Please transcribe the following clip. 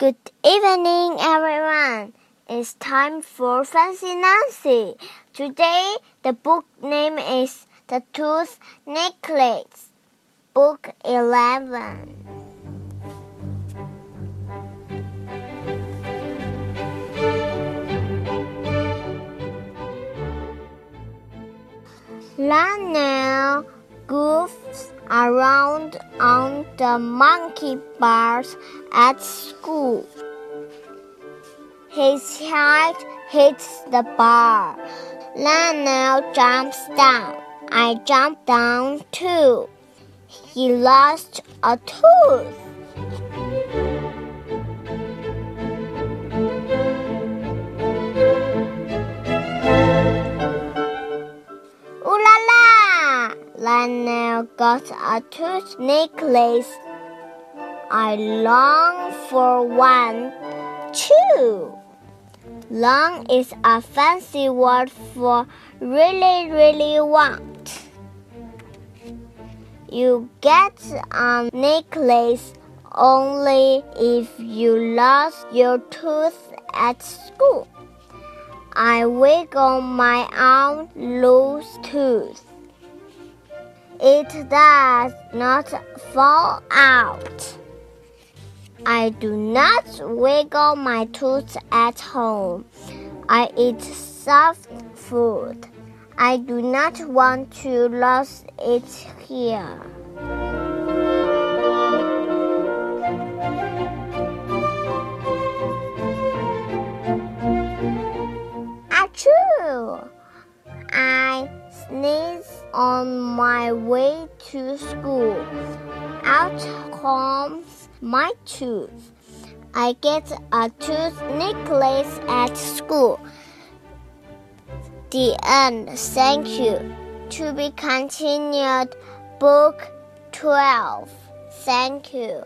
Good evening, everyone. It's time for Fancy Nancy. Today, the book name is The Tooth Necklace, Book 11. Lionel around on the monkey bars at school. His head hits the bar. Lionel jumps down. I jump down too. He lost a tooth. Lionel got a tooth necklace. I long for one too. Long is a fancy word for really, really want. You get a necklace only if you lost your tooth at school. I wiggle my own loose tooth. It does not fall out. I do not wiggle my tooth at home. I eat soft food. I do not want to lose it here. Achoo! I sneeze on my way to school. Out comes my tooth. I get a tooth necklace at school. The end. Thank you. To be continued. Book 12. Thank you.